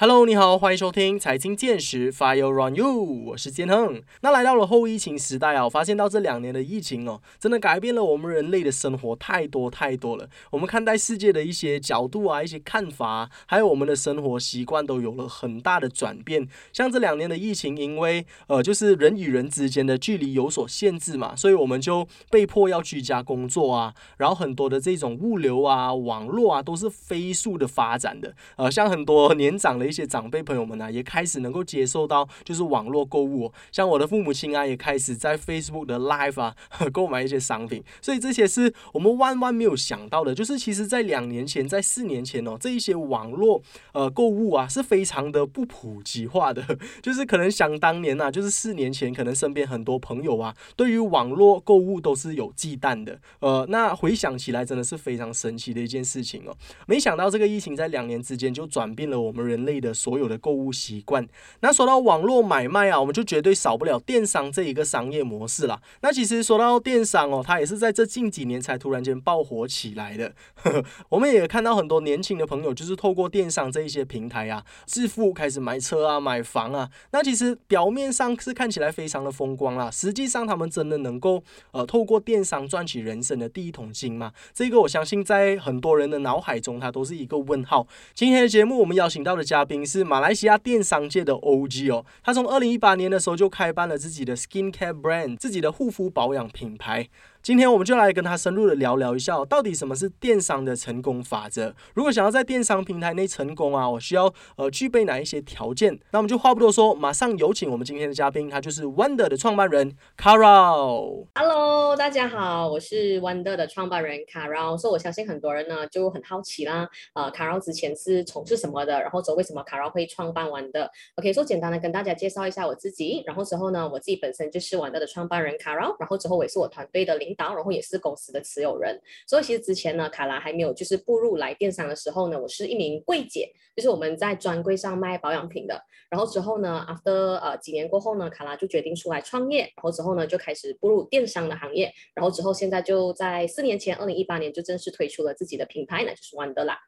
Hello，你好，欢迎收听财经见识，Fire Run You，我是建亨。那来到了后疫情时代啊，我发现到这两年的疫情哦，真的改变了我们人类的生活太多太多了。我们看待世界的一些角度啊，一些看法，还有我们的生活习惯都有了很大的转变。像这两年的疫情，因为呃，就是人与人之间的距离有所限制嘛，所以我们就被迫要居家工作啊。然后很多的这种物流啊、网络啊，都是飞速的发展的。呃，像很多年长的。一些长辈朋友们呢，也开始能够接受到就是网络购物，像我的父母亲啊，也开始在 Facebook 的 Live 啊 购买一些商品，所以这些是我们万万没有想到的。就是其实，在两年前，在四年前哦，这一些网络呃购物啊，是非常的不普及化的。就是可能想当年呐，就是四年前，可能身边很多朋友啊，对于网络购物都是有忌惮的。呃，那回想起来，真的是非常神奇的一件事情哦。没想到这个疫情在两年之间就转变了我们人类。的所有的购物习惯，那说到网络买卖啊，我们就绝对少不了电商这一个商业模式啦。那其实说到电商哦，它也是在这近几年才突然间爆火起来的。我们也看到很多年轻的朋友，就是透过电商这一些平台啊，致富开始买车啊、买房啊。那其实表面上是看起来非常的风光啦，实际上他们真的能够呃透过电商赚取人生的第一桶金吗？这个我相信在很多人的脑海中，它都是一个问号。今天的节目我们邀请到的嘉宾是马来西亚电商界的 OG 哦，他从二零一八年的时候就开办了自己的 Skin Care Brand，自己的护肤保养品牌。今天我们就来跟他深入的聊聊一下，到底什么是电商的成功法则？如果想要在电商平台内成功啊，我需要呃具备哪一些条件？那我们就话不多说，马上有请我们今天的嘉宾，他就是 Wonder 的创办人 Carol。Hello，大家好，我是 Wonder 的创办人 Carol。所以我相信很多人呢就很好奇啦，呃，Carol 之前是从事什么的？然后之后为什么 Carol 会创办 Wonder？OK，说简单的跟大家介绍一下我自己。然后之后呢，我自己本身就是 Wonder 的创办人 Carol。然后之后我也是我团队的领。然后也是公司的持有人，所以其实之前呢，卡拉还没有就是步入来电商的时候呢，我是一名柜姐，就是我们在专柜上卖保养品的。然后之后呢，after 呃几年过后呢，卡拉就决定出来创业，然后之后呢就开始步入电商的行业。然后之后现在就在四年前，二零一八年就正式推出了自己的品牌，那就是万德啦。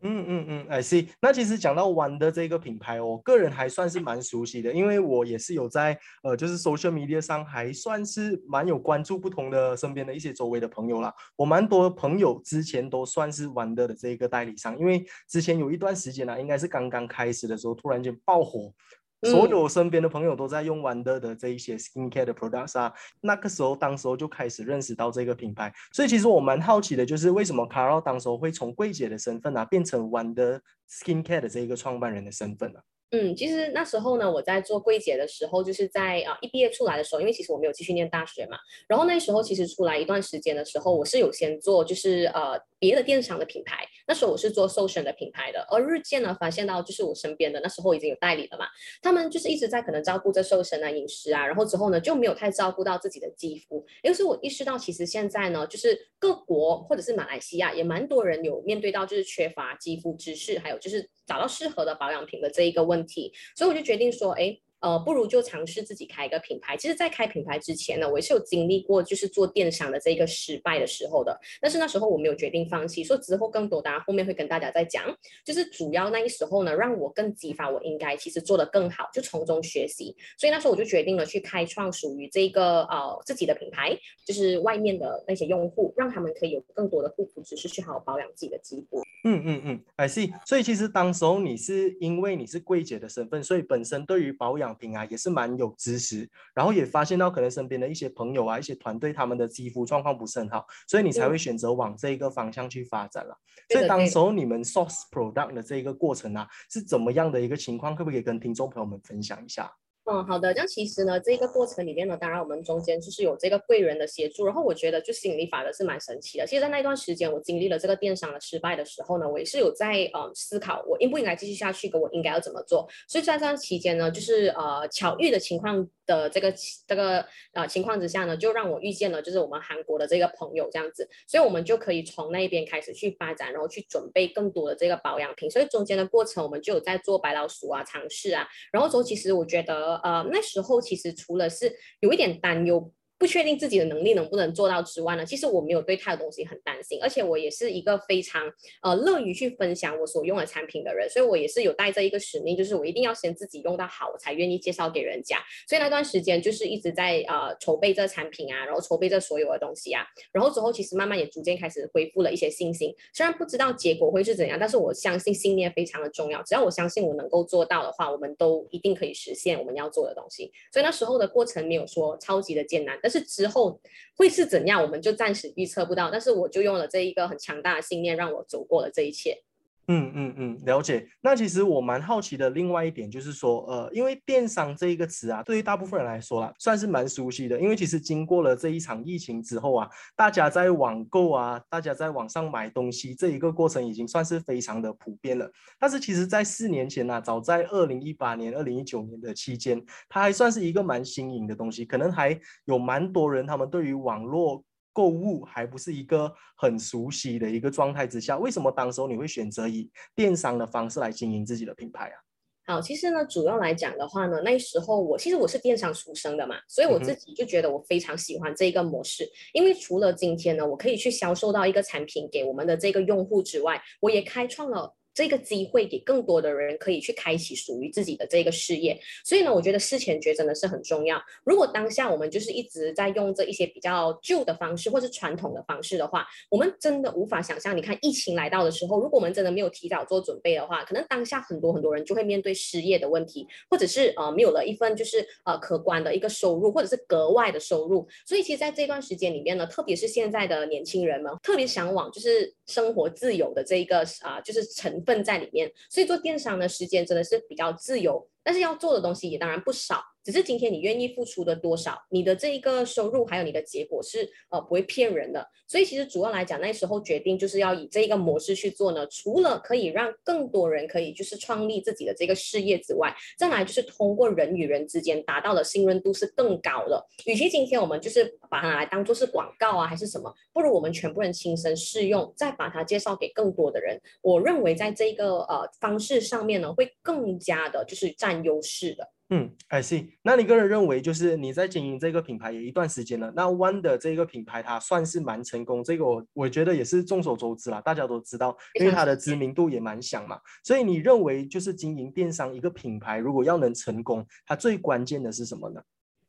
嗯嗯嗯，I see。那其实讲到玩的这个品牌，我个人还算是蛮熟悉的，因为我也是有在呃，就是 social media 上还算是蛮有关注不同的身边的一些周围的朋友啦。我蛮多朋友之前都算是玩的的这个代理商，因为之前有一段时间呢，应该是刚刚开始的时候，突然间爆火。所有身边的朋友都在用 Wonder 的这一些 skincare 的 products 啊，那个时候，当时候就开始认识到这个品牌，所以其实我蛮好奇的，就是为什么 Carol 当时候会从柜姐的身份啊，变成 Wonder skincare 的这一个创办人的身份呢？嗯，其实那时候呢，我在做柜姐的时候，就是在啊一毕业出来的时候，因为其实我没有继续念大学嘛，然后那时候其实出来一段时间的时候，我是有先做就是呃别的电商的品牌，那时候我是做搜寻的品牌的，而日渐呢发现到就是我身边的那时候已经有代理了嘛，他们就是一直在可能照顾这瘦身啊饮食啊，然后之后呢就没有太照顾到自己的肌肤，因为是我意识到其实现在呢就是各国或者是马来西亚也蛮多人有面对到就是缺乏肌肤知识，还有就是找到适合的保养品的这一个问题，所以我就决定说，哎。呃，不如就尝试自己开一个品牌。其实，在开品牌之前呢，我也是有经历过，就是做电商的这一个失败的时候的。但是那时候我没有决定放弃，说之后更多，当然后面会跟大家再讲。就是主要那一时候呢，让我更激发我应该其实做得更好，就从中学习。所以那时候我就决定了去开创属于这个呃自己的品牌，就是外面的那些用户，让他们可以有更多的护肤知识，去好好保养自己的肌肤。嗯嗯嗯，I see。所以其实当时候你是因为你是柜姐的身份，所以本身对于保养品啊，也是蛮有知识，然后也发现到可能身边的一些朋友啊，一些团队他们的肌肤状况不是很好，所以你才会选择往这一个方向去发展了。所以当时候你们 source product 的这一个过程啊，是怎么样的一个情况？可不可以跟听众朋友们分享一下？嗯，好的。这样其实呢，这个过程里面呢，当然我们中间就是有这个贵人的协助，然后我觉得就心理法的是蛮神奇的。其实，在那段时间，我经历了这个电商的失败的时候呢，我也是有在呃思考，我应不应该继续下去，跟我应该要怎么做。所以在这段期间呢，就是呃巧遇的情况。的这个这个呃情况之下呢，就让我遇见了就是我们韩国的这个朋友这样子，所以我们就可以从那边开始去发展，然后去准备更多的这个保养品。所以中间的过程，我们就有在做白老鼠啊尝试啊，然后说其实我觉得呃那时候其实除了是有一点担忧。不确定自己的能力能不能做到之外呢，其实我没有对太多东西很担心，而且我也是一个非常呃乐于去分享我所用的产品的人，所以我也是有带着一个使命，就是我一定要先自己用到好，我才愿意介绍给人家。所以那段时间就是一直在呃筹备这产品啊，然后筹备这所有的东西啊，然后之后其实慢慢也逐渐开始恢复了一些信心。虽然不知道结果会是怎样，但是我相信信念非常的重要。只要我相信我能够做到的话，我们都一定可以实现我们要做的东西。所以那时候的过程没有说超级的艰难，是之后。会是怎样，我们就暂时预测不到。但是我就用了这一个很强大的信念，让我走过了这一切。嗯嗯嗯，了解。那其实我蛮好奇的，另外一点就是说，呃，因为电商这一个词啊，对于大部分人来说啦，算是蛮熟悉的。因为其实经过了这一场疫情之后啊，大家在网购啊，大家在网上买东西这一个过程已经算是非常的普遍了。但是其实，在四年前呢，早在二零一八年、二零一九年的期间，它还算是一个蛮新颖的东西，可能还有蛮多人他们对于网络。购物还不是一个很熟悉的一个状态之下，为什么当时候你会选择以电商的方式来经营自己的品牌啊？好，其实呢，主要来讲的话呢，那时候我其实我是电商出生的嘛，所以我自己就觉得我非常喜欢这个模式，因为除了今天呢，我可以去销售到一个产品给我们的这个用户之外，我也开创了。这个机会给更多的人可以去开启属于自己的这个事业，所以呢，我觉得事前觉真的是很重要。如果当下我们就是一直在用这一些比较旧的方式或是传统的方式的话，我们真的无法想象。你看疫情来到的时候，如果我们真的没有提早做准备的话，可能当下很多很多人就会面对失业的问题，或者是呃没有了一份就是呃可观的一个收入，或者是格外的收入。所以其实在这段时间里面呢，特别是现在的年轻人们，特别向往就是生活自由的这一个啊，就是成。份在里面，所以做电商的时间真的是比较自由，但是要做的东西也当然不少。只是今天你愿意付出的多少，你的这一个收入还有你的结果是呃不会骗人的。所以其实主要来讲，那时候决定就是要以这一个模式去做呢。除了可以让更多人可以就是创立自己的这个事业之外，再来就是通过人与人之间达到的信任度是更高的。与其今天我们就是把它拿来当做是广告啊还是什么，不如我们全部人亲身试用，再把它介绍给更多的人。我认为在这个呃方式上面呢，会更加的就是占优势的。嗯，I see。那你个人认为，就是你在经营这个品牌也一段时间了，那 One 的这个品牌它算是蛮成功，这个我我觉得也是众所周知啦，大家都知道，因为它的知名度也蛮响嘛。所以你认为，就是经营电商一个品牌，如果要能成功，它最关键的是什么呢？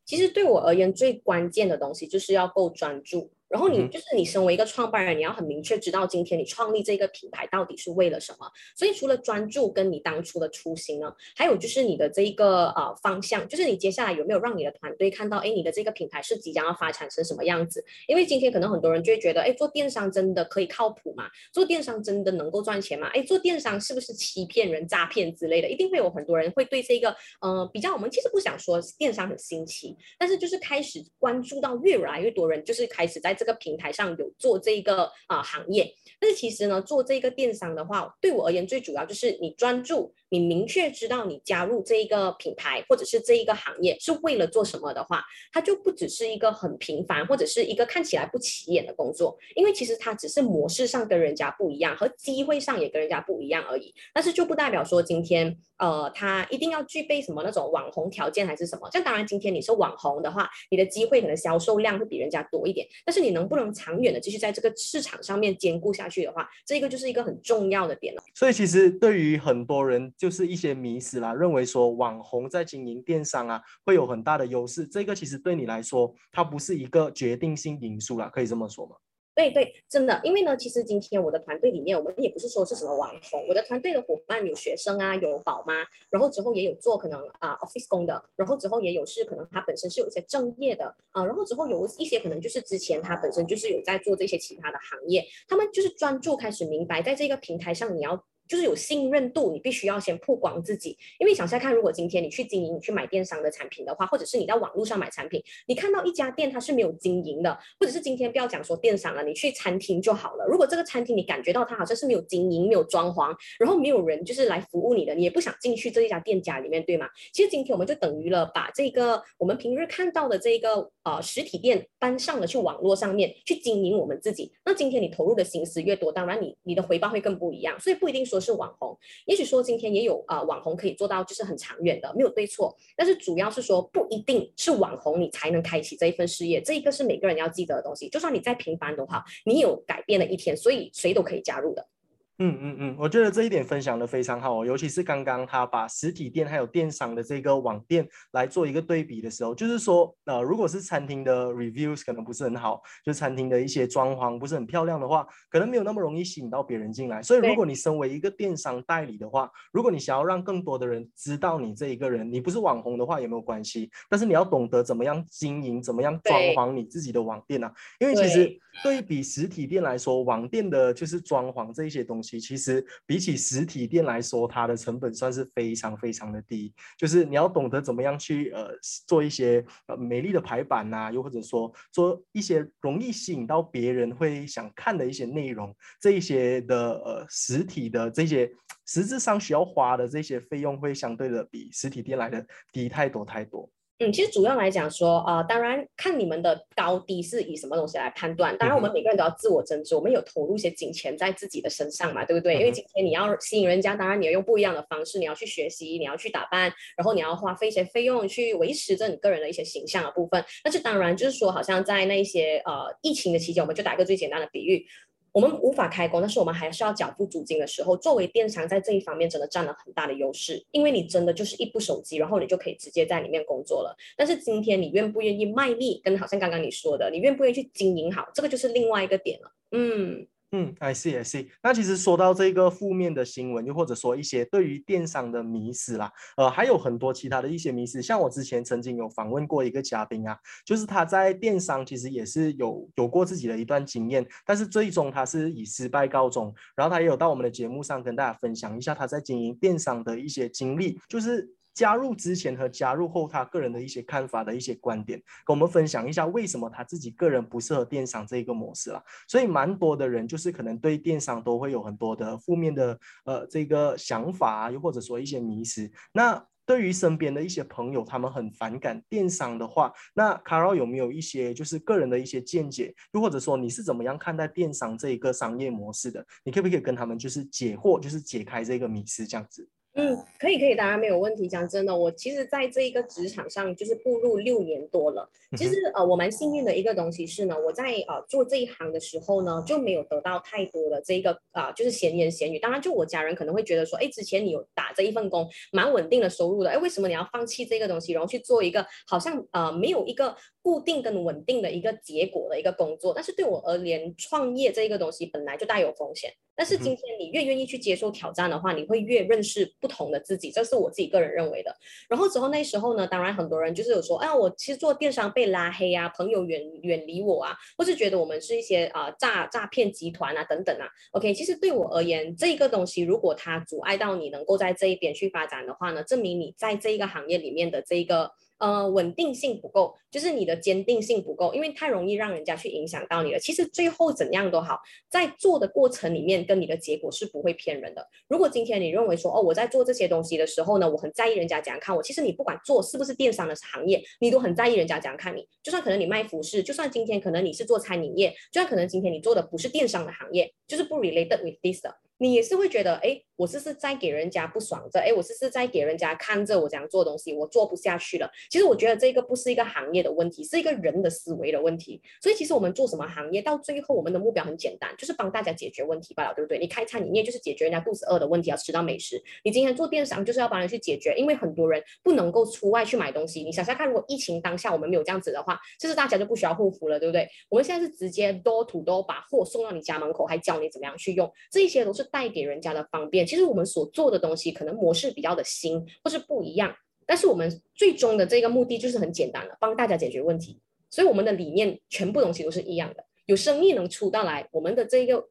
其实对我而言，最关键的东西就是要够专注。然后你就是你身为一个创办人，你要很明确知道今天你创立这个品牌到底是为了什么。所以除了专注跟你当初的初心呢，还有就是你的这一个呃方向，就是你接下来有没有让你的团队看到，哎，你的这个品牌是即将要发展成什么样子？因为今天可能很多人就会觉得，哎，做电商真的可以靠谱吗？做电商真的能够赚钱吗？哎，做电商是不是欺骗人、诈骗之类的？一定会有很多人会对这个呃比较，我们其实不想说电商很新奇，但是就是开始关注到越来越多人，就是开始在。这个平台上有做这一个啊行业，但是其实呢，做这个电商的话，对我而言最主要就是你专注。你明确知道你加入这一个品牌或者是这一个行业是为了做什么的话，它就不只是一个很平凡或者是一个看起来不起眼的工作，因为其实它只是模式上跟人家不一样，和机会上也跟人家不一样而已。但是就不代表说今天呃，它一定要具备什么那种网红条件还是什么。像当然今天你是网红的话，你的机会可能销售量会比人家多一点，但是你能不能长远的继续在这个市场上面兼顾下去的话，这个就是一个很重要的点了。所以其实对于很多人。就是一些迷思啦，认为说网红在经营电商啊会有很大的优势，这个其实对你来说它不是一个决定性因素啦，可以这么说吗？对对，真的，因为呢，其实今天我的团队里面，我们也不是说是什么网红，我的团队的伙伴有学生啊，有宝妈，然后之后也有做可能啊 office 工的，然后之后也有是可能他本身是有一些正业的啊，然后之后有一些可能就是之前他本身就是有在做这些其他的行业，他们就是专注开始明白，在这个平台上你要。就是有信任度，你必须要先曝光自己。因为想下看，如果今天你去经营、你去买电商的产品的话，或者是你在网络上买产品，你看到一家店它是没有经营的，或者是今天不要讲说电商了，你去餐厅就好了。如果这个餐厅你感觉到它好像是没有经营、没有装潢，然后没有人就是来服务你的，你也不想进去这一家店家里面，对吗？其实今天我们就等于了把这个我们平日看到的这个呃实体店搬上了去网络上面去经营我们自己。那今天你投入的心思越多，当然你你的回报会更不一样。所以不一定说。说是网红，也许说今天也有啊网红可以做到就是很长远的，没有对错。但是主要是说不一定是网红你才能开启这一份事业，这一个是每个人要记得的东西。就算你再平凡的话，你有改变的一天，所以谁都可以加入的。嗯嗯嗯，我觉得这一点分享的非常好哦，尤其是刚刚他把实体店还有电商的这个网店来做一个对比的时候，就是说，呃，如果是餐厅的 reviews 可能不是很好，就餐厅的一些装潢不是很漂亮的话，可能没有那么容易吸引到别人进来。所以，如果你身为一个电商代理的话，如果你想要让更多的人知道你这一个人，你不是网红的话也没有关系，但是你要懂得怎么样经营，怎么样装潢你自己的网店啊，因为其实对比实体店来说，网店的就是装潢这一些东西。其实比起实体店来说，它的成本算是非常非常的低。就是你要懂得怎么样去呃做一些呃美丽的排版呐，又或者说做一些容易吸引到别人会想看的一些内容，这一些的呃实体的这些实质上需要花的这些费用，会相对的比实体店来的低太多太多。嗯，其实主要来讲说，呃，当然看你们的高低是以什么东西来判断。当然，我们每个人都要自我增值，我们有投入一些金钱在自己的身上嘛，对不对？因为今天你要吸引人家，当然你要用不一样的方式，你要去学习，你要去打扮，然后你要花费一些费用去维持着你个人的一些形象的部分。那这当然就是说，好像在那些呃疫情的期间，我们就打一个最简单的比喻。我们无法开工，但是我们还是要缴付租金的时候，作为电商在这一方面真的占了很大的优势，因为你真的就是一部手机，然后你就可以直接在里面工作了。但是今天你愿不愿意卖力，跟好像刚刚你说的，你愿不愿意去经营好，这个就是另外一个点了。嗯。嗯，I see I see。那其实说到这个负面的新闻，又或者说一些对于电商的迷思啦，呃，还有很多其他的一些迷思。像我之前曾经有访问过一个嘉宾啊，就是他在电商其实也是有有过自己的一段经验，但是最终他是以失败告终。然后他也有到我们的节目上跟大家分享一下他在经营电商的一些经历，就是。加入之前和加入后，他个人的一些看法的一些观点，跟我们分享一下为什么他自己个人不适合电商这一个模式了。所以蛮多的人就是可能对电商都会有很多的负面的呃这个想法啊，又或者说一些迷失。那对于身边的一些朋友，他们很反感电商的话，那卡 l 有没有一些就是个人的一些见解，又或者说你是怎么样看待电商这一个商业模式的？你可不可以跟他们就是解惑，就是解开这个迷思这样子？嗯，可以可以，当然没有问题。讲真的，我其实在这一个职场上就是步入六年多了。其实呃，我蛮幸运的一个东西是呢，我在呃做这一行的时候呢，就没有得到太多的这一个啊，就是闲言闲语。当然，就我家人可能会觉得说，哎，之前你有打这一份工，蛮稳定的收入的，哎，为什么你要放弃这个东西，然后去做一个好像呃没有一个固定跟稳定的一个结果的一个工作？但是对我而言，创业这一个东西本来就带有风险。但是今天你越愿意去接受挑战的话，你会越认识不同的自己，这是我自己个人认为的。然后之后那时候呢，当然很多人就是有说，哎呀，我其实做电商被拉黑啊，朋友远远离我啊，或是觉得我们是一些啊诈诈骗集团啊等等啊。OK，其实对我而言，这个东西如果它阻碍到你能够在这一边去发展的话呢，证明你在这一个行业里面的这一个。呃，稳定性不够，就是你的坚定性不够，因为太容易让人家去影响到你了。其实最后怎样都好，在做的过程里面，跟你的结果是不会骗人的。如果今天你认为说，哦，我在做这些东西的时候呢，我很在意人家怎样看我。其实你不管做是不是电商的行业，你都很在意人家怎样看你。就算可能你卖服饰，就算今天可能你是做餐饮业，就算可能今天你做的不是电商的行业，就是不 related with this 的。你也是会觉得，哎，我这是在给人家不爽着，哎，我这是在给人家看着我这样做东西，我做不下去了。其实我觉得这个不是一个行业的问题，是一个人的思维的问题。所以其实我们做什么行业，到最后我们的目标很简单，就是帮大家解决问题罢了，对不对？你开餐饮业就是解决人家肚子饿的问题，要吃到美食。你今天做电商就是要帮人去解决，因为很多人不能够出外去买东西。你想想看，如果疫情当下我们没有这样子的话，其实大家就不需要护肤了，对不对？我们现在是直接 door to door 把货送到你家门口，还教你怎么样去用，这些都是带给人家的。方便，其实我们所做的东西可能模式比较的新或是不一样，但是我们最终的这个目的就是很简单的，帮大家解决问题。所以我们的理念全部东西都是一样的，有生意能出到来，我们的这个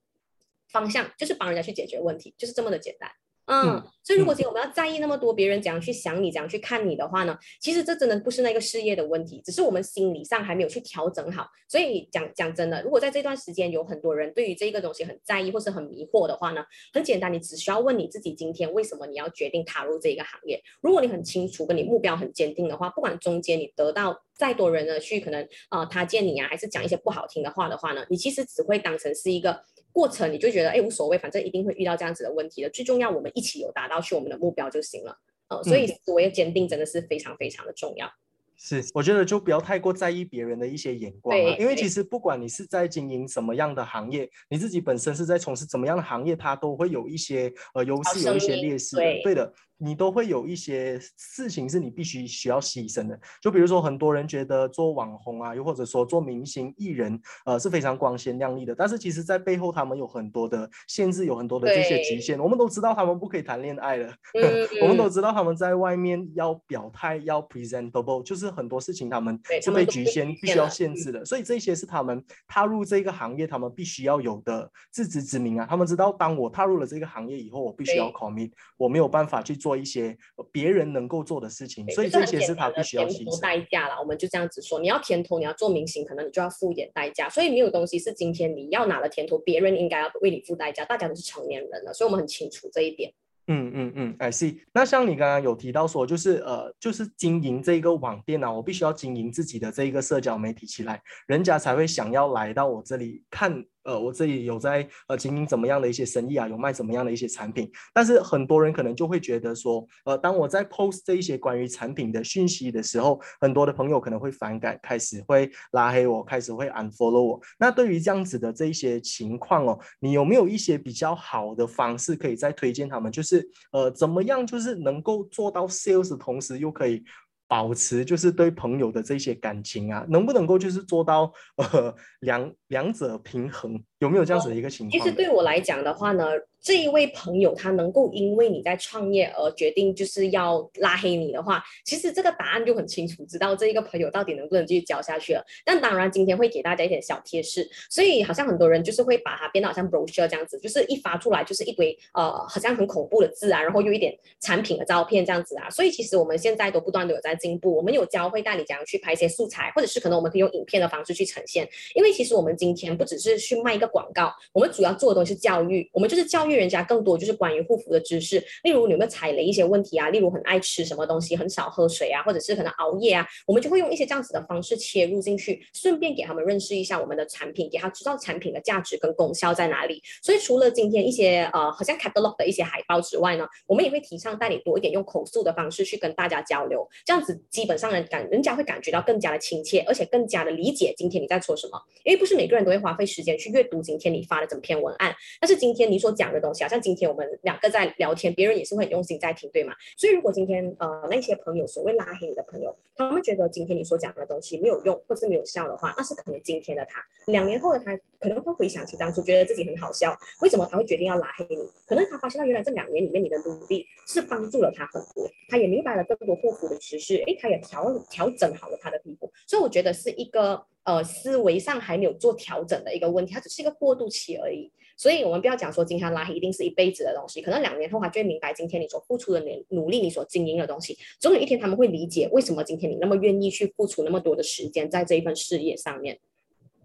方向就是帮人家去解决问题，就是这么的简单。嗯，所以如果今天我们要在意那么多别人怎样去想你、怎样去看你的话呢？其实这真的不是那个事业的问题，只是我们心理上还没有去调整好。所以讲讲真的，如果在这段时间有很多人对于这个东西很在意或是很迷惑的话呢，很简单，你只需要问你自己：今天为什么你要决定踏入这个行业？如果你很清楚，跟你目标很坚定的话，不管中间你得到再多人呢去可能啊他见你啊，还是讲一些不好听的话的话呢，你其实只会当成是一个。过程，你就觉得哎无所谓，反正一定会遇到这样子的问题的。最重要，我们一起有达到去我们的目标就行了。呃，所以思维坚定真的是非常非常的重要。是，我觉得就不要太过在意别人的一些眼光啊，因为其实不管你是在经营什么样的行业，你自己本身是在从事怎么样的行业，它都会有一些呃优势，有一些劣势。对的。你都会有一些事情是你必须需要牺牲的，就比如说很多人觉得做网红啊，又或者说做明星艺人，呃是非常光鲜亮丽的，但是其实在背后他们有很多的限制，有很多的这些局限。我们都知道他们不可以谈恋爱了，我们都知道他们在外面要表态要 presentable，就是很多事情他们是被局限，必须要限制的。所以这些是他们踏入这个行业，他们必须要有的自知之明啊。他们知道，当我踏入了这个行业以后，我必须要 commit，我没有办法去做。做一些别人能够做的事情，所以这些是他必须要付代价了。我们就这样子说，你要甜头，你要做明星，可能你就要付一点代价。所以没有东西是今天你要拿了甜头，别人应该要为你付代价。大家都是成年人了，所以我们很清楚这一点。嗯嗯嗯，I see。那像你刚刚有提到说，就是呃，就是经营这个网店啊，我必须要经营自己的这一个社交媒体起来，人家才会想要来到我这里看。呃，我这里有在呃经营怎么样的一些生意啊，有卖怎么样的一些产品，但是很多人可能就会觉得说，呃，当我在 post 这一些关于产品的讯息的时候，很多的朋友可能会反感，开始会拉黑我，开始会 unfollow 我。那对于这样子的这一些情况哦，你有没有一些比较好的方式可以再推荐他们？就是呃，怎么样就是能够做到 sales 同时又可以。保持就是对朋友的这些感情啊，能不能够就是做到 呃两两者平衡？有没有这样子的一个情况？其实对我来讲的话呢。这一位朋友，他能够因为你在创业而决定就是要拉黑你的话，其实这个答案就很清楚，知道这一个朋友到底能不能继续交下去了。但当然，今天会给大家一点小贴士，所以好像很多人就是会把它变得好像 brochure 这样子，就是一发出来就是一堆呃好像很恐怖的字啊，然后又一点产品的照片这样子啊。所以其实我们现在都不断的有在进步，我们有教会带你怎样去拍一些素材，或者是可能我们可以用影片的方式去呈现。因为其实我们今天不只是去卖一个广告，我们主要做的东西是教育，我们就是教育育。人家更多就是关于护肤的知识，例如你有没有踩雷一些问题啊？例如很爱吃什么东西，很少喝水啊，或者是可能熬夜啊，我们就会用一些这样子的方式切入进去，顺便给他们认识一下我们的产品，给他知道产品的价值跟功效在哪里。所以除了今天一些呃好像 catalog 的一些海报之外呢，我们也会提倡带你多一点用口述的方式去跟大家交流，这样子基本上人感人家会感觉到更加的亲切，而且更加的理解今天你在说什么。因为不是每个人都会花费时间去阅读今天你发的整篇文案，但是今天你所讲的东。东西好，像今天我们两个在聊天，别人也是会很用心在听，对吗？所以如果今天呃那些朋友所谓拉黑你的朋友，他们觉得今天你所讲的东西没有用或是没有效的话，那是可能今天的他，两年后的他可能会回想起当初觉得自己很好笑，为什么他会决定要拉黑你？可能他发现到原来这两年里面你的努力是帮助了他很多，他也明白了更多护肤的知识，诶，他也调调整好了他的皮肤，所以我觉得是一个呃思维上还没有做调整的一个问题，它只是一个过渡期而已。所以，我们不要讲说今天拉黑一定是一辈子的东西，可能两年后他就会明白今天你所付出的努努力，你所经营的东西，总有一天他们会理解为什么今天你那么愿意去付出那么多的时间在这一份事业上面。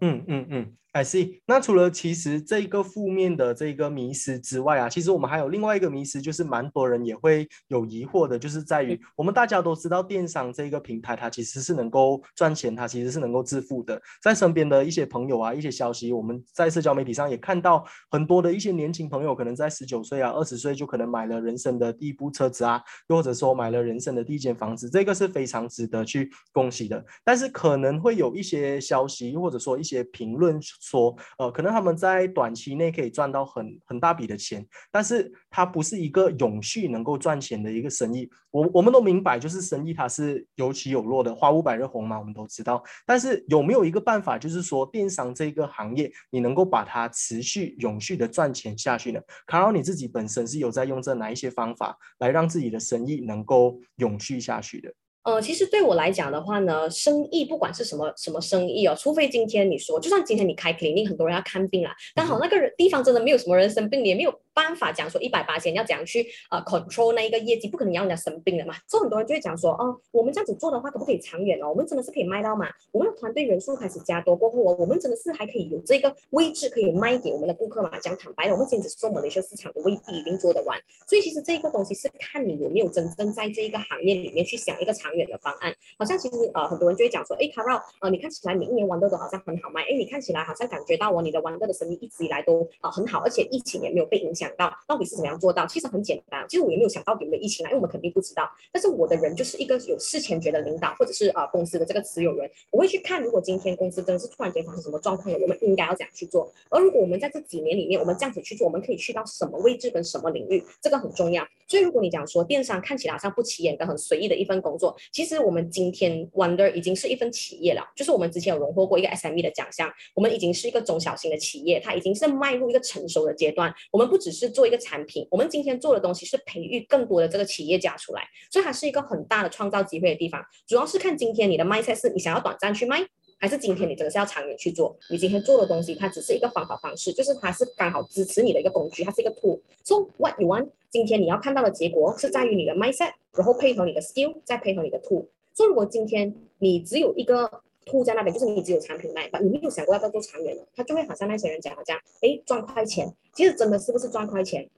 嗯嗯嗯。I see。那除了其实这个负面的这个迷失之外啊，其实我们还有另外一个迷失，就是蛮多人也会有疑惑的，就是在于我们大家都知道电商这个平台它其实是能够赚钱，它其实是能够致富的。在身边的一些朋友啊，一些消息，我们在社交媒体上也看到很多的一些年轻朋友，可能在十九岁啊、二十岁就可能买了人生的第一部车子啊，又或者说买了人生的第一间房子，这个是非常值得去恭喜的。但是可能会有一些消息，或者说一些评论。说，呃，可能他们在短期内可以赚到很很大笔的钱，但是它不是一个永续能够赚钱的一个生意。我我们都明白，就是生意它是有起有落的，花无百日红嘛，我们都知道。但是有没有一个办法，就是说电商这个行业，你能够把它持续永续的赚钱下去呢？卡劳你自己本身是有在用这哪一些方法来让自己的生意能够永续下去的？呃，其实对我来讲的话呢，生意不管是什么什么生意哦，除非今天你说，就算今天你开 clinic，很多人要看病啊，刚好那个人地方真的没有什么人生病，也没有办法讲说一百八千要怎样去呃 control 那一个业绩，不可能让人家生病的嘛。所以很多人就会讲说，哦，我们这样子做的话，可不可以长远哦？我们真的是可以卖到嘛？我们的团队人数开始加多过后哦，我们真的是还可以有这个位置可以卖给我们的顾客嘛？讲坦白的，我们仅只是做某一些市场的未必一定做得完。所以其实这个东西是看你有没有真正在这一个行业里面去想一个长远的方案。好像其实呃很多人就会讲说，哎，卡绕，呃，你看起来你一年玩的都好像很好卖，哎，你看起来好像感觉到哦，你的玩乐的生意一直以来都啊很好，而且疫情也没有被影响想到，到底是怎么样做到？其实很简单，其实我也没有想到有没有疫情啊，因为我们肯定不知道。但是我的人就是一个有事前觉的领导，或者是啊公司的这个持有人，我会去看，如果今天公司真的是突然间发生什么状况了，我们应该要怎样去做？而如果我们在这几年里面，我们这样子去做，我们可以去到什么位置跟什么领域？这个很重要。所以如果你讲说电商看起来好像不起眼跟很随意的一份工作，其实我们今天 Wonder 已经是一份企业了，就是我们之前有荣获过一个 SME 的奖项，我们已经是一个中小型的企业，它已经是迈入一个成熟的阶段。我们不只是做一个产品，我们今天做的东西是培育更多的这个企业家出来，所以它是一个很大的创造机会的地方。主要是看今天你的 mindset 是你想要短暂去卖。还是今天你真的是要长远去做？你今天做的东西，它只是一个方法方式，就是它是刚好支持你的一个工具，它是一个 tool。So what you want？今天你要看到的结果是在于你的 mindset，然后配合你的 skill，再配合你的 tool。所以如果今天你只有一个铺在那边，就是你只有产品卖，你没有想过要不要做长远的，他就会好像那些人讲好像，哎，赚快钱，其实真的是不是赚快钱？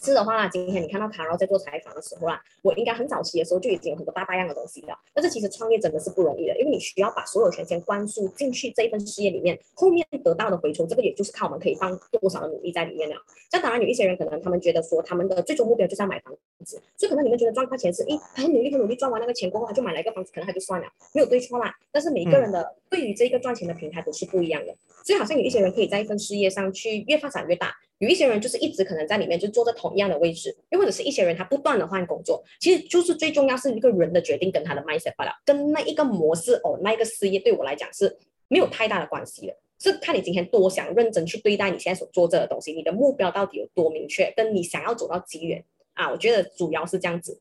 是的话，今天你看到卡罗在做采访的时候啦，我应该很早期的时候就已经有很多大大样的东西了。但是其实创业真的是不容易的，因为你需要把所有权先灌输进去这一份事业里面，后面得到的回酬，这个也就是看我们可以放多少的努力在里面了。像当然有一些人可能他们觉得说他们的最终目标就是要买房子，所以可能你们觉得赚快钱是，诶，很努力很努力赚完那个钱过后他就买了一个房子，可能他就算了，没有对错啦。但是每个人的对于这个赚钱的平台都是不一样的，所以好像有一些人可以在一份事业上去越发展越大。有一些人就是一直可能在里面就坐在同样的位置，又或者是一些人他不断的换工作，其实就是最重要是一个人的决定跟他的 mindset 罢了，跟那一个模式哦，那一个事业对我来讲是没有太大的关系的，是看你今天多想认真去对待你现在所做这个东西，你的目标到底有多明确，跟你想要走到几远啊？我觉得主要是这样子。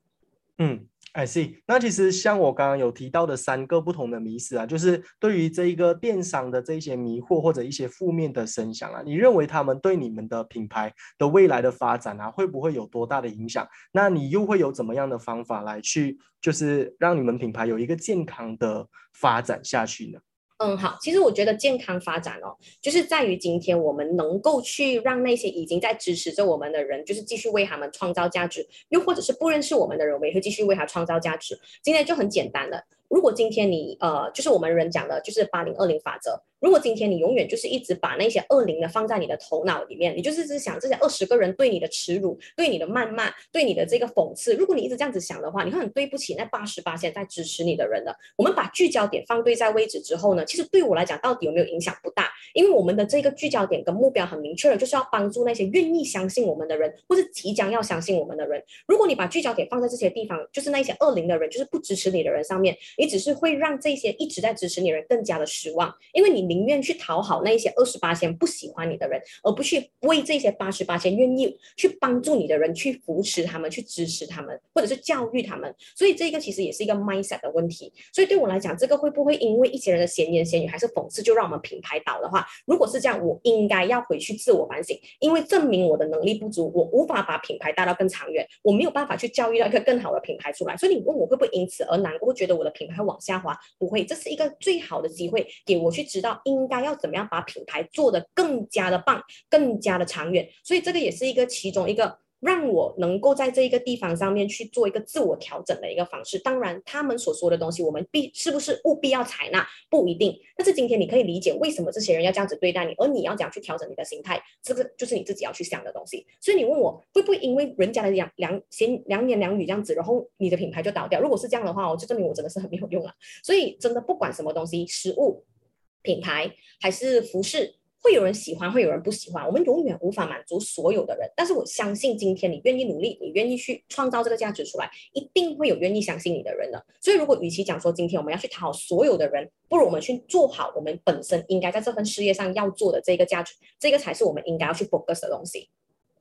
嗯。I see。那其实像我刚刚有提到的三个不同的迷思啊，就是对于这一个电商的这一些迷惑或者一些负面的声响啊，你认为他们对你们的品牌的未来的发展啊，会不会有多大的影响？那你又会有怎么样的方法来去，就是让你们品牌有一个健康的发展下去呢？嗯，好，其实我觉得健康发展哦，就是在于今天我们能够去让那些已经在支持着我们的人，就是继续为他们创造价值，又或者是不认识我们的人，我们也会继续为他创造价值。今天就很简单了，如果今天你呃，就是我们人讲的，就是八零二零法则。如果今天你永远就是一直把那些恶灵的放在你的头脑里面，你就是只想这些二十个人对你的耻辱、对你的谩骂、对你的这个讽刺。如果你一直这样子想的话，你会很对不起那八十八现在支持你的人的。我们把聚焦点放对在位置之后呢，其实对我来讲到底有没有影响不大，因为我们的这个聚焦点跟目标很明确了，就是要帮助那些愿意相信我们的人，或是即将要相信我们的人。如果你把聚焦点放在这些地方，就是那些恶灵的人，就是不支持你的人上面，你只是会让这些一直在支持你的人更加的失望，因为你。宁愿去讨好那一些二十八千不喜欢你的人，而不去为这些八十八千愿意去帮助你的人去扶持他们、去支持他们，或者是教育他们。所以这个其实也是一个 mindset 的问题。所以对我来讲，这个会不会因为一些人的闲言闲语还是讽刺，就让我们品牌倒的话？如果是这样，我应该要回去自我反省，因为证明我的能力不足，我无法把品牌带到更长远，我没有办法去教育到一个更好的品牌出来。所以你问我会不会因此而难过，觉得我的品牌会往下滑？不会，这是一个最好的机会，给我去知道。应该要怎么样把品牌做得更加的棒，更加的长远？所以这个也是一个其中一个让我能够在这一个地方上面去做一个自我调整的一个方式。当然，他们所说的东西，我们必是不是务必要采纳，不一定。但是今天你可以理解为什么这些人要这样子对待你，而你要怎样去调整你的心态，这个就是你自己要去想的东西。所以你问我会不会因为人家的两两闲两言两语这样子，然后你的品牌就倒掉？如果是这样的话，我就证明我真的是很没有用了。所以真的不管什么东西，食物。品牌还是服饰，会有人喜欢，会有人不喜欢。我们永远无法满足所有的人，但是我相信今天你愿意努力，你愿意去创造这个价值出来，一定会有愿意相信你的人的。所以，如果与其讲说今天我们要去讨好所有的人，不如我们去做好我们本身应该在这份事业上要做的这个价值，这个才是我们应该要去 focus 的东西。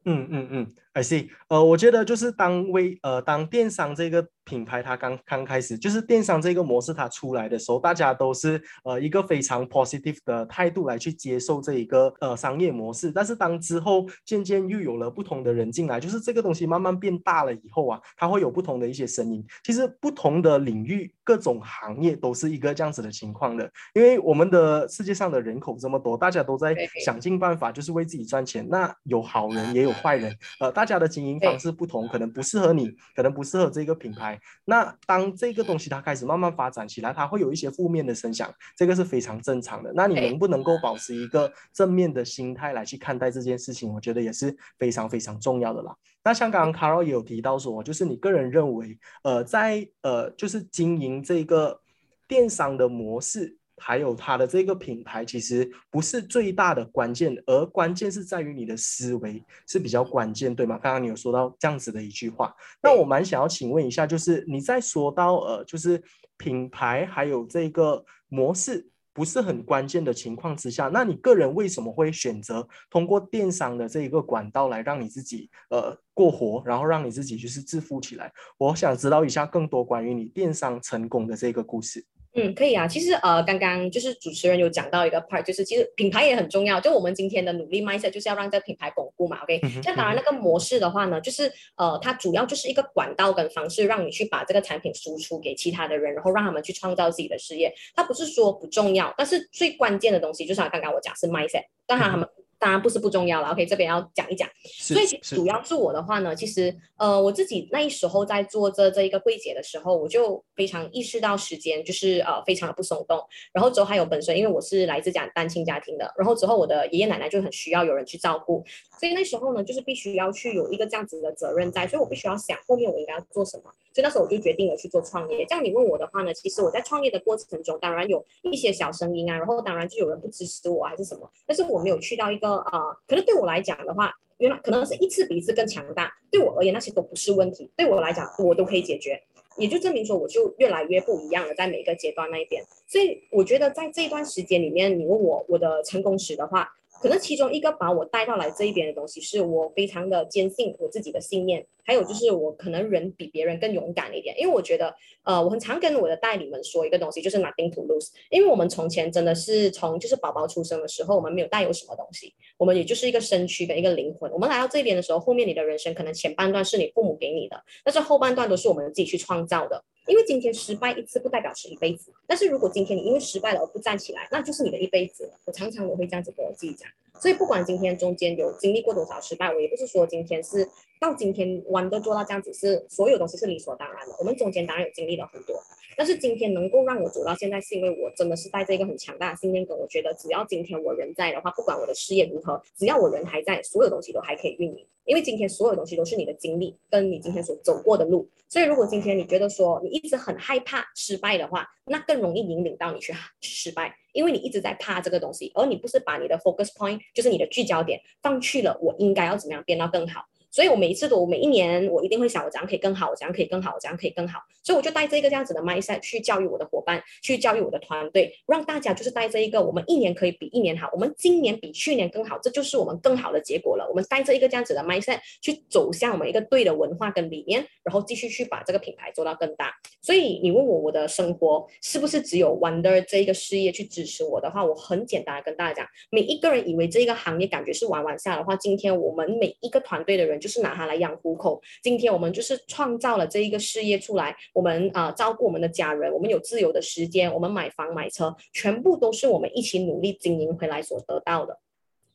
嗯嗯嗯，I see。呃，我觉得就是当微呃当电商这个品牌它刚刚开始，就是电商这个模式它出来的时候，大家都是呃一个非常 positive 的态度来去接受这一个呃商业模式。但是当之后渐渐又有了不同的人进来，就是这个东西慢慢变大了以后啊，它会有不同的一些声音。其实不同的领域、各种行业都是一个这样子的情况的，因为我们的世界上的人口这么多，大家都在想尽办法就是为自己赚钱。那有好人也有坏人，呃，大家的经营方式不同，可能不适合你，可能不适合这个品牌。那当这个东西它开始慢慢发展起来，它会有一些负面的声响，这个是非常正常的。那你能不能够保持一个正面的心态来去看待这件事情？我觉得也是非常非常重要的啦。那像刚刚 Carol 也有提到说，就是你个人认为，呃，在呃，就是经营这个电商的模式。还有它的这个品牌，其实不是最大的关键，而关键是在于你的思维是比较关键，对吗？刚刚你有说到这样子的一句话，那我蛮想要请问一下，就是你在说到呃，就是品牌还有这个模式不是很关键的情况之下，那你个人为什么会选择通过电商的这一个管道来让你自己呃过活，然后让你自己就是致富起来？我想知道一下更多关于你电商成功的这个故事。嗯，可以啊。其实呃，刚刚就是主持人有讲到一个 part，就是其实品牌也很重要。就我们今天的努力 mindset 就是要让这个品牌巩固嘛。OK，那当然那个模式的话呢，就是呃，它主要就是一个管道跟方式，让你去把这个产品输出给其他的人，然后让他们去创造自己的事业。它不是说不重要，但是最关键的东西就是刚刚我讲是 mindset，当然他们。当然不是不重要了，OK，这边要讲一讲。所以主要是我的话呢，其实呃我自己那时候在做这这一个柜姐的时候，我就非常意识到时间就是呃非常的不松动。然后之后还有本身，因为我是来自讲单亲家庭的，然后之后我的爷爷奶奶就很需要有人去照顾，所以那时候呢就是必须要去有一个这样子的责任在，所以我必须要想后面我应该要做什么。所以那时候我就决定了去做创业。这样你问我的话呢，其实我在创业的过程中，当然有一些小声音啊，然后当然就有人不支持我还是什么，但是我没有去到一个呃，可能对我来讲的话，原来可能是一次比一次更强大。对我而言，那些都不是问题。对我来讲，我都可以解决，也就证明说我就越来越不一样了，在每个阶段那一边。所以我觉得在这一段时间里面，你问我我的成功史的话。可能其中一个把我带到来这一边的东西，是我非常的坚信我自己的信念，还有就是我可能人比别人更勇敢一点，因为我觉得，呃，我很常跟我的代理们说一个东西，就是 nothing to lose，因为我们从前真的是从就是宝宝出生的时候，我们没有带有什么东西，我们也就是一个身躯跟一个灵魂，我们来到这边的时候，后面你的人生可能前半段是你父母给你的，但是后半段都是我们自己去创造的。因为今天失败一次不代表是一辈子，但是如果今天你因为失败了而不站起来，那就是你的一辈子。我常常我会这样子跟我自己讲，所以不管今天中间有经历过多少失败，我也不是说今天是到今天弯的做到这样子是所有东西是理所当然的。我们中间当然有经历了很多，但是今天能够让我走到现在，是因为我真的是带着一个很强大的信念，跟我觉得只要今天我人在的话，不管我的事业如何，只要我人还在，所有东西都还可以运营。因为今天所有东西都是你的经历，跟你今天所走过的路，所以如果今天你觉得说你一直很害怕失败的话，那更容易引领到你去失败，因为你一直在怕这个东西，而你不是把你的 focus point，就是你的聚焦点放去了，我应该要怎么样变到更好。所以，我每一次都，每一年，我一定会想，我怎样可以更好，我怎样可以更好，我怎样可以更好。所以，我就带这个这样子的 mindset 去教育我的伙伴，去教育我的团队，让大家就是带这一个，我们一年可以比一年好，我们今年比去年更好，这就是我们更好的结果了。我们带着一个这样子的 mindset 去走向我们一个对的文化跟理念，然后继续去把这个品牌做到更大。所以，你问我我的生活是不是只有 Wonder 这一个事业去支持我的话，我很简单的跟大家讲，每一个人以为这一个行业感觉是玩玩下的话，今天我们每一个团队的人。就是拿它来养糊口。今天我们就是创造了这一个事业出来，我们啊照顾我们的家人，我们有自由的时间，我们买房买车，全部都是我们一起努力经营回来所得到的。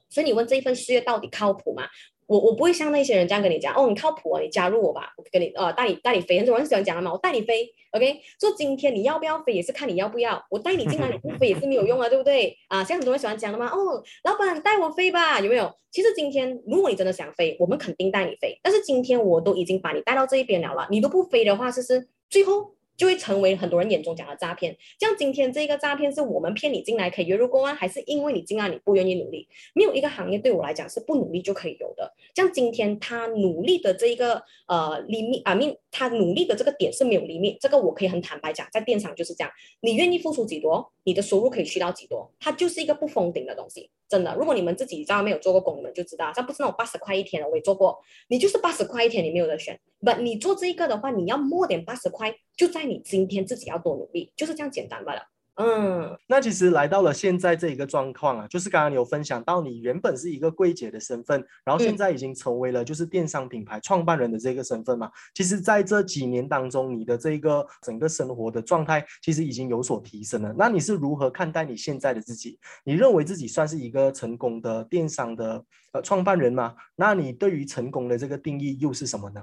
所以你问这一份事业到底靠谱吗？我我不会像那些人这样跟你讲哦，你靠谱啊，你加入我吧，我跟你呃带你带你飞，很多人喜欢讲的嘛，我带你飞，OK？说今天你要不要飞也是看你要不要，我带你进来你不飞也是没有用啊，对不对？啊，像很多人喜欢讲的嘛，哦，老板带我飞吧，有没有？其实今天如果你真的想飞，我们肯定带你飞，但是今天我都已经把你带到这一边了了，你都不飞的话，其实最后就会成为很多人眼中讲的诈骗。像今天这个诈骗是我们骗你进来可以月入公安，还是因为你进来你不愿意努力？没有一个行业对我来讲是不努力就可以有的。像今天他努力的这一个呃利命啊命他努力的这个点是没有利命这个我可以很坦白讲，在电商就是这样，你愿意付出几多，你的收入可以去到几多，它就是一个不封顶的东西。真的，如果你们自己在外面有做过工，你们就知道，这不是那种八十块一天的，我也做过，你就是八十块一天，你没有得选。不，你做这一个的话，你要摸点八十块，就在你今天自己要多努力，就是这样简单罢了。嗯，那其实来到了现在这一个状况啊，就是刚刚你有分享到你原本是一个柜姐的身份，然后现在已经成为了就是电商品牌创办人的这个身份嘛。其实，在这几年当中，你的这个整个生活的状态其实已经有所提升了。那你是如何看待你现在的自己？你认为自己算是一个成功的电商的呃创办人吗？那你对于成功的这个定义又是什么呢？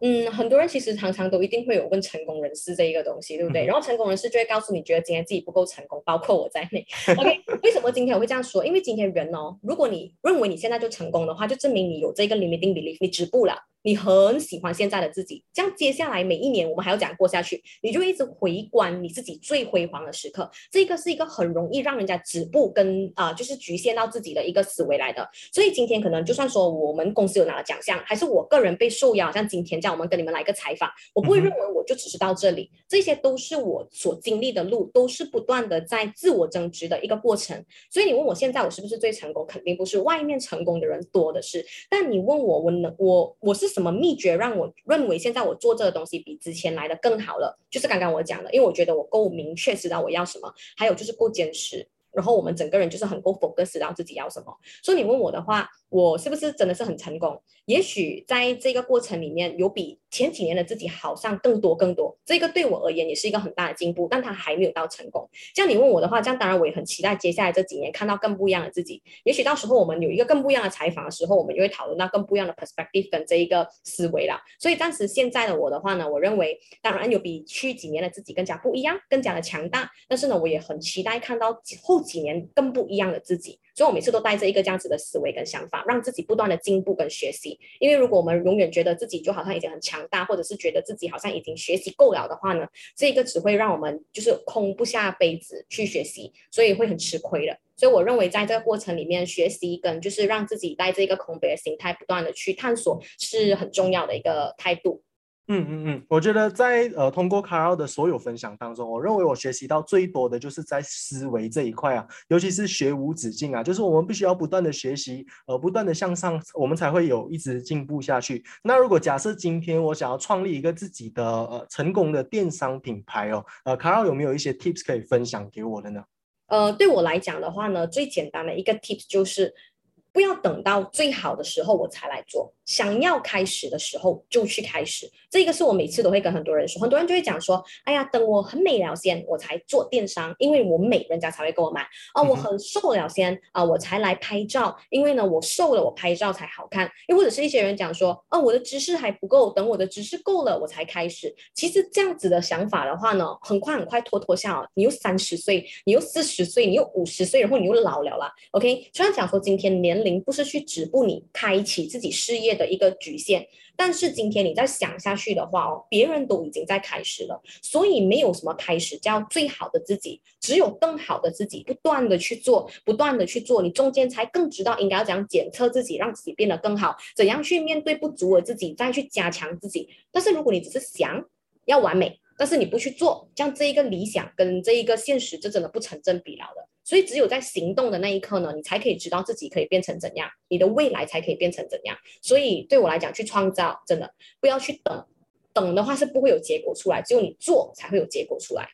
嗯，很多人其实常常都一定会有问成功人士这一个东西，对不对？然后成功人士就会告诉你，觉得今天自己不够成功，包括我在内。OK，为什么今天我会这样说？因为今天人哦，如果你认为你现在就成功的话，就证明你有这个 limiting belief，你止步了。你很喜欢现在的自己，这样接下来每一年我们还要讲过下去，你就一直回观你自己最辉煌的时刻，这个是一个很容易让人家止步跟啊，就是局限到自己的一个思维来的。所以今天可能就算说我们公司有拿了奖项，还是我个人被受邀，像今天这样我们跟你们来个采访，我不会认为我就只是到这里，这些都是我所经历的路，都是不断的在自我增值的一个过程。所以你问我现在我是不是最成功，肯定不是，外面成功的人多的是。但你问我，我能我我是。什么秘诀让我认为现在我做这个东西比之前来的更好了？就是刚刚我讲的，因为我觉得我够明确知道我要什么，还有就是够坚持，然后我们整个人就是很够 focus 到自己要什么。所以你问我的话。我是不是真的是很成功？也许在这个过程里面有比前几年的自己好上更多更多，这个对我而言也是一个很大的进步，但他还没有到成功。这样你问我的话，这样当然我也很期待接下来这几年看到更不一样的自己。也许到时候我们有一个更不一样的采访的时候，我们就会讨论到更不一样的 perspective 跟这一个思维了。所以暂时现在的我的话呢，我认为当然有比去几年的自己更加不一样，更加的强大。但是呢，我也很期待看到后几年更不一样的自己。所以我每次都带着一个这样子的思维跟想法。让自己不断的进步跟学习，因为如果我们永远觉得自己就好像已经很强大，或者是觉得自己好像已经学习够了的话呢，这个只会让我们就是空不下杯子去学习，所以会很吃亏的。所以我认为在这个过程里面，学习跟就是让自己带着一个空杯的心态，不断的去探索，是很重要的一个态度。嗯嗯嗯，我觉得在呃通过 Carl 的所有分享当中，我认为我学习到最多的就是在思维这一块啊，尤其是学无止境啊，就是我们必须要不断的学习，呃，不断的向上，我们才会有一直进步下去。那如果假设今天我想要创立一个自己的呃成功的电商品牌哦，呃，Carl 有没有一些 tips 可以分享给我的呢？呃，对我来讲的话呢，最简单的一个 tips 就是不要等到最好的时候我才来做。想要开始的时候就去开始，这个是我每次都会跟很多人说，很多人就会讲说，哎呀，等我很美了先，我才做电商，因为我美，人家才会给我买。啊，我很瘦了先啊，我才来拍照，因为呢，我瘦了，我拍照才好看。又或者是一些人讲说，哦，我的知识还不够，等我的知识够了，我才开始。其实这样子的想法的话呢，很快很快拖拖下，你又三十岁，你又四十岁，你又五十岁，然后你又老了啦。OK，虽然讲说今天年龄不是去止步你开启自己事业。的一个局限，但是今天你再想下去的话哦，别人都已经在开始了，所以没有什么开始叫最好的自己，只有更好的自己，不断的去做，不断的去做，你中间才更知道应该要怎样检测自己，让自己变得更好，怎样去面对不足的自己，再去加强自己。但是如果你只是想要完美，但是你不去做，这样这一个理想跟这一个现实，这真的不成正比了的。所以，只有在行动的那一刻呢，你才可以知道自己可以变成怎样，你的未来才可以变成怎样。所以，对我来讲，去创造真的不要去等，等的话是不会有结果出来，只有你做才会有结果出来。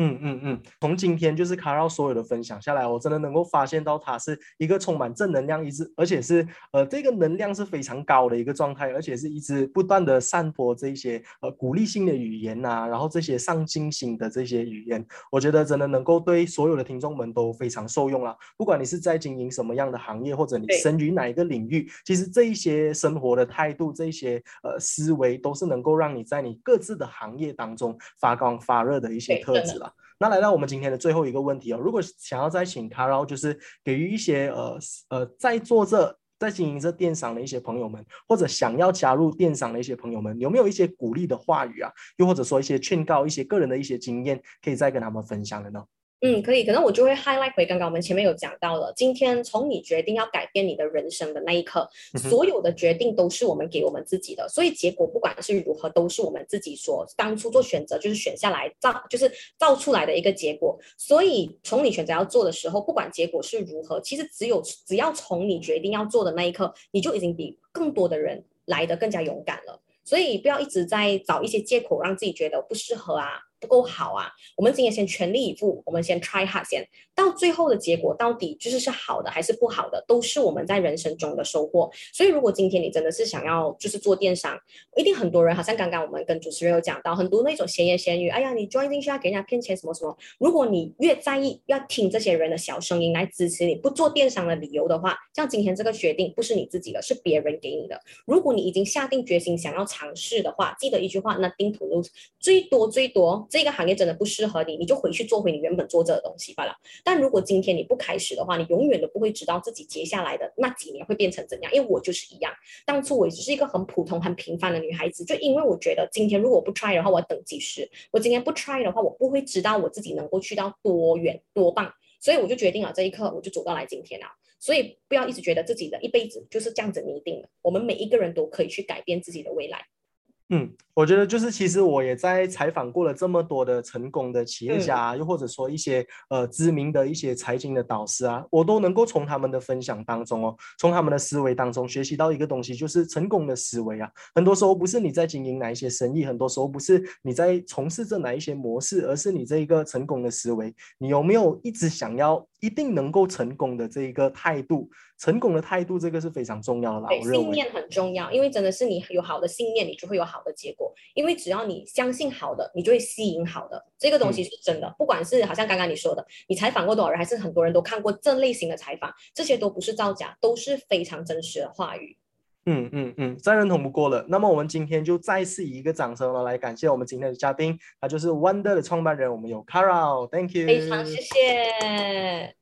嗯嗯嗯，从今天就是卡绕所有的分享下来，我真的能够发现到他是一个充满正能量，一直而且是呃这个能量是非常高的一个状态，而且是一直不断的散播这些呃鼓励性的语言呐，然后这些上进心的这些语言，我觉得真的能够对所有的听众们都非常受用啦。不管你是在经营什么样的行业，或者你生于哪一个领域，其实这一些生活的态度，这一些呃思维，都是能够让你在你各自的行业当中发光发热的一些特质了。那来到我们今天的最后一个问题哦，如果想要再请他，然后就是给予一些呃呃在做这在经营这电商的一些朋友们，或者想要加入电商的一些朋友们，有没有一些鼓励的话语啊？又或者说一些劝告、一些个人的一些经验，可以再跟他们分享的呢？嗯，可以，可能我就会 highlight 回刚刚我们前面有讲到了，今天从你决定要改变你的人生的那一刻，所有的决定都是我们给我们自己的，所以结果不管是如何，都是我们自己所当初做选择，就是选下来造，就是造出来的一个结果。所以从你选择要做的时候，不管结果是如何，其实只有只要从你决定要做的那一刻，你就已经比更多的人来的更加勇敢了。所以不要一直在找一些借口，让自己觉得不适合啊。不够好啊！我们今天先全力以赴，我们先 try hard 先，到最后的结果到底就是是好的还是不好的，都是我们在人生中的收获。所以，如果今天你真的是想要就是做电商，一定很多人好像刚刚我们跟主持人有讲到很多那种闲言闲语，哎呀，你 join 进去要给人家骗钱什么什么。如果你越在意要听这些人的小声音来支持你不做电商的理由的话，像今天这个决定不是你自己的，是别人给你的。如果你已经下定决心想要尝试的话，记得一句话，那丁土路最多最多。这个行业真的不适合你，你就回去做回你原本做这个东西罢了。但如果今天你不开始的话，你永远都不会知道自己接下来的那几年会变成怎样。因为我就是一样，当初我只是一个很普通、很平凡的女孩子，就因为我觉得今天如果我不 try 的话，我要等几时？我今天不 try 的话，我不会知道我自己能够去到多远多棒。所以我就决定了这一刻，我就走到来今天了。所以不要一直觉得自己的一辈子就是这样子拟定的。我们每一个人都可以去改变自己的未来。嗯，我觉得就是其实我也在采访过了这么多的成功的企业家，又或者说一些呃知名的一些财经的导师啊，我都能够从他们的分享当中哦，从他们的思维当中学习到一个东西，就是成功的思维啊。很多时候不是你在经营哪一些生意，很多时候不是你在从事着哪一些模式，而是你这一个成功的思维，你有没有一直想要一定能够成功的这一个态度？成功的态度，这个是非常重要的啦。对，信念很重要，因为真的是你有好的信念，你就会有好的结果。因为只要你相信好的，你就会吸引好的。这个东西是真的，不管是好像刚刚你说的，你采访过多少人，还是很多人都看过这类型的采访，这些都不是造假，都是非常真实的话语。嗯嗯嗯，再认同不过了。那么我们今天就再次以一个掌声来感谢我们今天的嘉宾，他就是 Wonder 的创办人，我们有 Carol，Thank you，非常谢谢。